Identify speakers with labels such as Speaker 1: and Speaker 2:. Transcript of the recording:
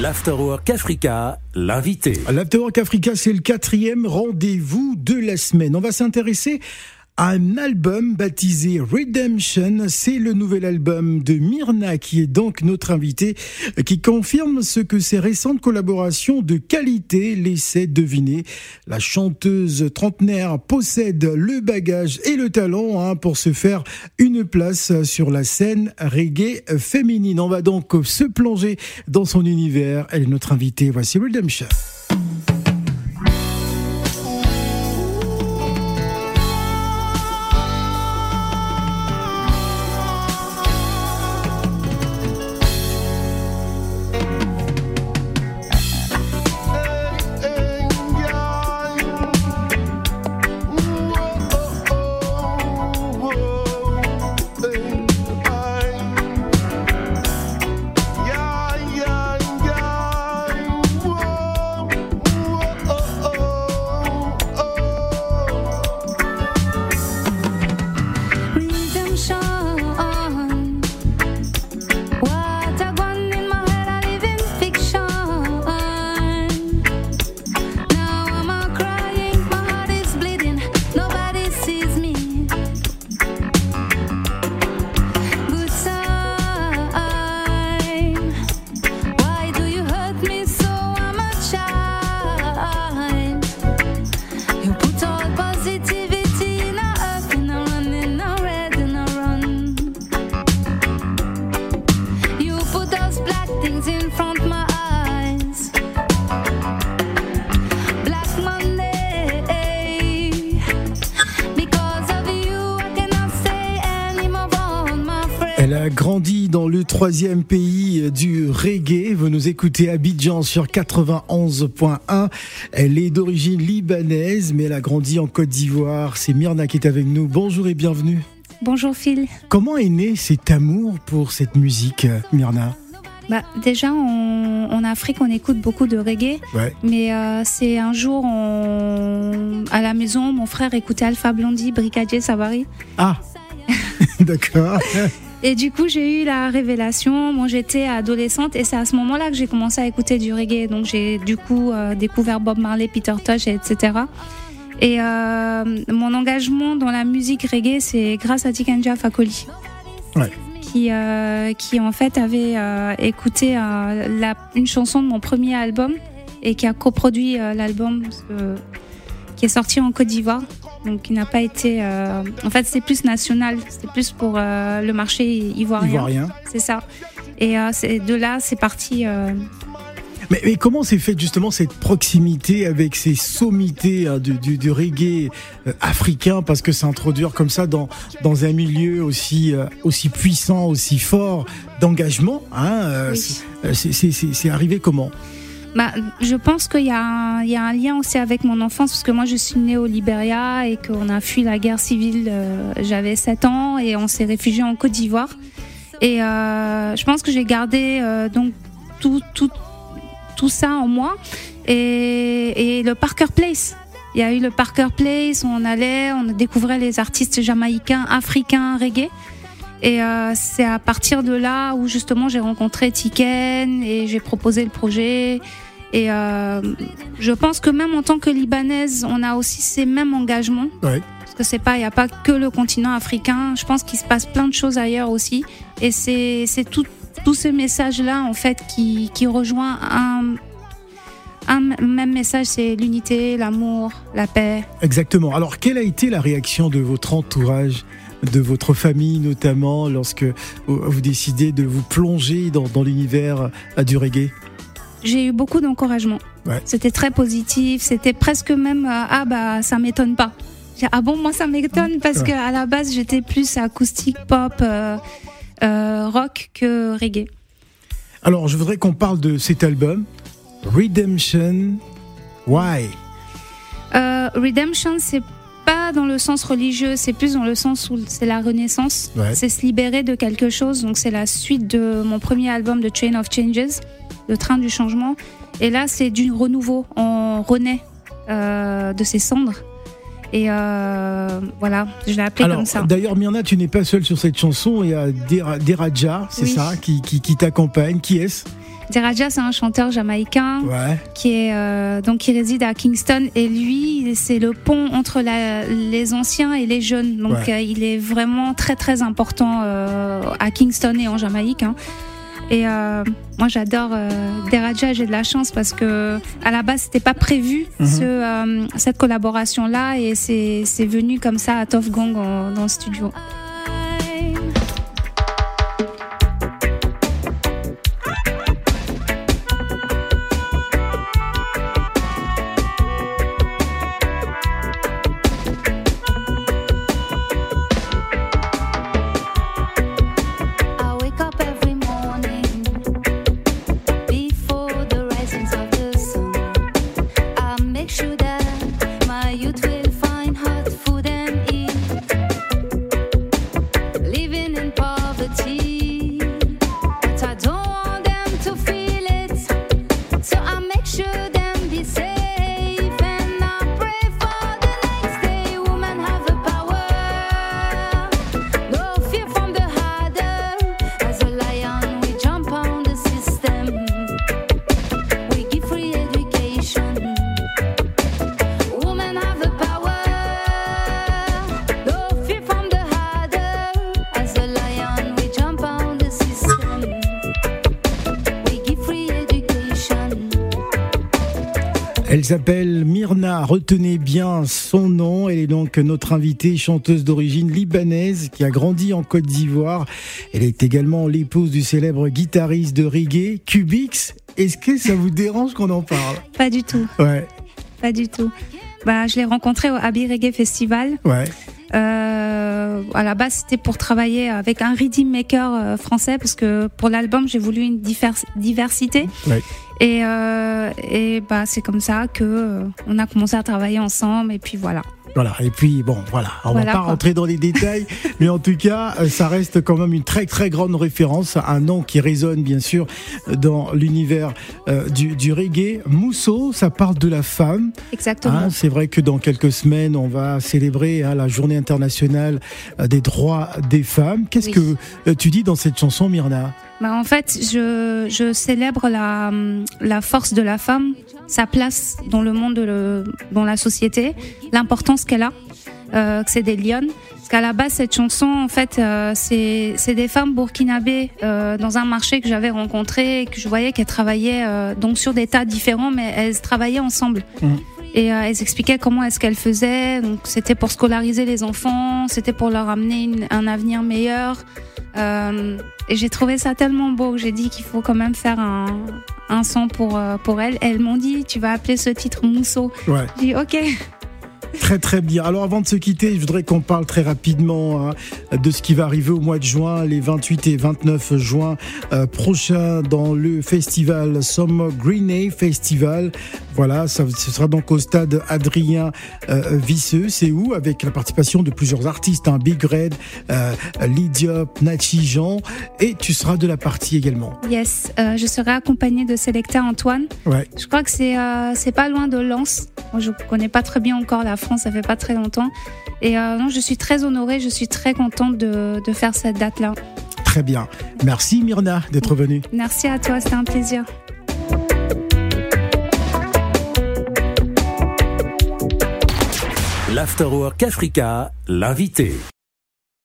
Speaker 1: L'Afterwork Africa, l'invité.
Speaker 2: L'Afterwork Africa, c'est le quatrième rendez-vous de la semaine. On va s'intéresser un album baptisé Redemption. C'est le nouvel album de Myrna qui est donc notre invité, qui confirme ce que ses récentes collaborations de qualité laissaient deviner. La chanteuse trentenaire possède le bagage et le talent hein, pour se faire une place sur la scène reggae féminine. On va donc se plonger dans son univers. Elle est notre invitée. Voici Redemption. Elle a grandi dans le troisième pays du reggae. Vous nous écoutez Abidjan sur 91.1. Elle est d'origine libanaise, mais elle a grandi en Côte d'Ivoire. C'est Myrna qui est avec nous. Bonjour et bienvenue.
Speaker 3: Bonjour Phil.
Speaker 2: Comment est né cet amour pour cette musique, Myrna
Speaker 3: bah, déjà, en Afrique, on écoute beaucoup de reggae. Mais euh, c'est un jour, à la maison, mon frère écoutait Alpha Blondie, Brigadier Savary.
Speaker 2: Ah, d'accord.
Speaker 3: Et du coup, j'ai eu la révélation. Moi, j'étais adolescente et c'est à ce moment-là que j'ai commencé à écouter du reggae. Donc, j'ai du coup euh, découvert Bob Marley, Peter Tosh, etc. Et euh, mon engagement dans la musique reggae, c'est grâce à Tikanja Fakoli. Qui, euh, qui en fait avait écouté la, une chanson de mon premier album et qui a coproduit l'album qui est sorti en Côte d'Ivoire donc il n'a pas été. Euh, en fait, c'est plus national, c'est plus pour euh, le marché ivoirien.
Speaker 2: Ivoirien.
Speaker 3: C'est ça. Et euh, de là, c'est parti.
Speaker 2: Mais, mais, comment s'est faite justement cette proximité avec ces sommités hein, du, du, du, reggae africain? Parce que s'introduire comme ça dans, dans un milieu aussi, aussi puissant, aussi fort d'engagement, hein, c'est arrivé comment?
Speaker 3: Bah, je pense qu'il y, a, un lien aussi avec mon enfance, parce que moi je suis née au Libéria et qu'on a fui la guerre civile, euh, j'avais 7 ans et on s'est réfugié en Côte d'Ivoire. Et euh, je pense que j'ai gardé euh, donc tout, ça en moi. Et, et le Parker Place, il y a eu le Parker Place, on allait, on découvrait les artistes jamaïcains, africains, reggae. Et euh, c'est à partir de là où justement j'ai rencontré Tiken et j'ai proposé le projet. Et euh, je pense que même en tant que libanaise, on a aussi ces mêmes engagements.
Speaker 2: Ouais.
Speaker 3: Parce que c'est pas, il n'y a pas que le continent africain. Je pense qu'il se passe plein de choses ailleurs aussi. Et c'est c'est tout tout ce message là en fait qui qui rejoint un un même message, c'est l'unité, l'amour, la paix.
Speaker 2: Exactement. Alors, quelle a été la réaction de votre entourage de votre famille notamment lorsque vous décidez de vous plonger dans, l'univers euh, du reggae
Speaker 3: J'ai eu beaucoup d'encouragement. C'était très positif, c'était presque même euh, ah bah ça m'étonne pas. Ah bon moi ça m'étonne parce que à la base j'étais plus acoustique pop euh, rock que reggae.
Speaker 2: Alors je voudrais qu'on parle de cet album Redemption. Why?
Speaker 3: Redemption c'est pas dans le sens religieux, c'est plus dans le sens où c'est la renaissance. C'est se libérer de quelque chose. Donc c'est la suite de mon premier album, The Train of Changes, Le Train du Changement. Et là, c'est du renouveau. On renaît euh, de ses cendres. Et euh, voilà, je l'ai appelé comme ça.
Speaker 2: D'ailleurs, Myrna, tu n'es pas seule sur cette chanson. Il y a Deraja, c'est ça, qui, qui, qui t'accompagne. Qui est-ce?
Speaker 3: Deraja, c'est un chanteur jamaïcain
Speaker 2: Ouais.
Speaker 3: qui est euh, donc qui réside à Kingston et lui, c'est le pont entre la- les anciens et les jeunes. Donc
Speaker 2: Ouais.
Speaker 3: euh, il est vraiment très très important euh, à Kingston et en Jamaïque. hein. Et euh, moi j'adore euh, Deraja, j'ai de la chance parce que à la base c'était pas prévu
Speaker 2: Mhm.
Speaker 3: ce, euh, cette collaboration là et c'est venu comme ça à Tough Gong en- dans le studio.
Speaker 2: Elle s'appelle Myrna, retenez bien son nom. Elle est donc notre invitée, chanteuse d'origine libanaise qui a grandi en Côte d'Ivoire. Elle est également l'épouse du célèbre guitariste de reggae, Cubix. Est-ce que ça vous dérange qu'on en parle?
Speaker 3: Pas du tout,
Speaker 2: Ouais,
Speaker 3: pas du tout. Bah, je l'ai rencontré au Abbey Reggae Festival.
Speaker 2: ouais,
Speaker 3: Euh, à la base, c'était pour travailler avec un rhythm maker euh, français parce que pour l'album, j'ai voulu une divers- diversité.
Speaker 2: Ouais.
Speaker 3: Et, euh, et bah, c'est comme ça que euh, on a commencé à travailler ensemble. Et puis voilà.
Speaker 2: Voilà. Et puis, bon, voilà. On
Speaker 3: Voilà,
Speaker 2: va pas
Speaker 3: quoi.
Speaker 2: rentrer dans les détails, mais en tout cas, euh, ça reste quand même une très, très grande référence. Un nom qui résonne, bien sûr, dans l'univers euh, du, du reggae. Mousseau, ça parle de la femme.
Speaker 3: Exactement.
Speaker 2: Hein, c'est vrai que dans quelques semaines, on va célébrer hein, la journée internationale euh, des droits des femmes. Qu'est-ce
Speaker 3: Oui.
Speaker 2: que tu dis dans cette chanson, Myrna
Speaker 3: Bah, en fait, je, je célèbre la, la force de la femme, sa place dans le monde, de le- dans la société, l'importance qu'elle a, euh, que c'est des lionnes. Parce qu'à la base, cette chanson, en fait, euh, c'est des femmes burkinabées euh, dans un marché que j'avais rencontré que je voyais qu'elles travaillaient euh, donc sur des tas différents, mais elles travaillaient ensemble.
Speaker 2: Mhm.
Speaker 3: Et euh, elles expliquaient comment est-ce qu'elles faisaient. Donc c'était pour scolariser les enfants, c'était pour leur amener une- un avenir meilleur. Euh, et j'ai trouvé ça tellement beau que j'ai dit qu'il faut quand même faire un, un son pour, euh, pour elles. Elles m'ont dit, tu vas appeler ce titre Mousseau.
Speaker 2: Ouais.
Speaker 3: J'ai dit, ok.
Speaker 2: Très très bien. Alors avant de se quitter, je voudrais qu'on parle très rapidement hein, de ce qui va arriver au mois de juin, les 28 et 29 juin euh, prochains dans le festival Summer Greenay Festival. Voilà, ça, ce sera donc au stade Adrien euh, Visseux. C'est où? Avec la participation de plusieurs artistes, hein, Big Red, euh, Lydiop, Nachi Jean, et tu seras de la partie également.
Speaker 3: Yes, euh, je serai accompagnée de Selecta Antoine.
Speaker 2: Ouais.
Speaker 3: Je crois que c'est euh, c'est pas loin de Lens. Moi, je connais pas très bien encore la France, ça fait pas très longtemps. Et euh, non, je suis très honorée, je suis très contente de, de faire cette date-là.
Speaker 2: Très bien. Merci Myrna d'être venue.
Speaker 3: Merci à toi, c'était un plaisir.
Speaker 1: L'Afterwork Africa, l'invité.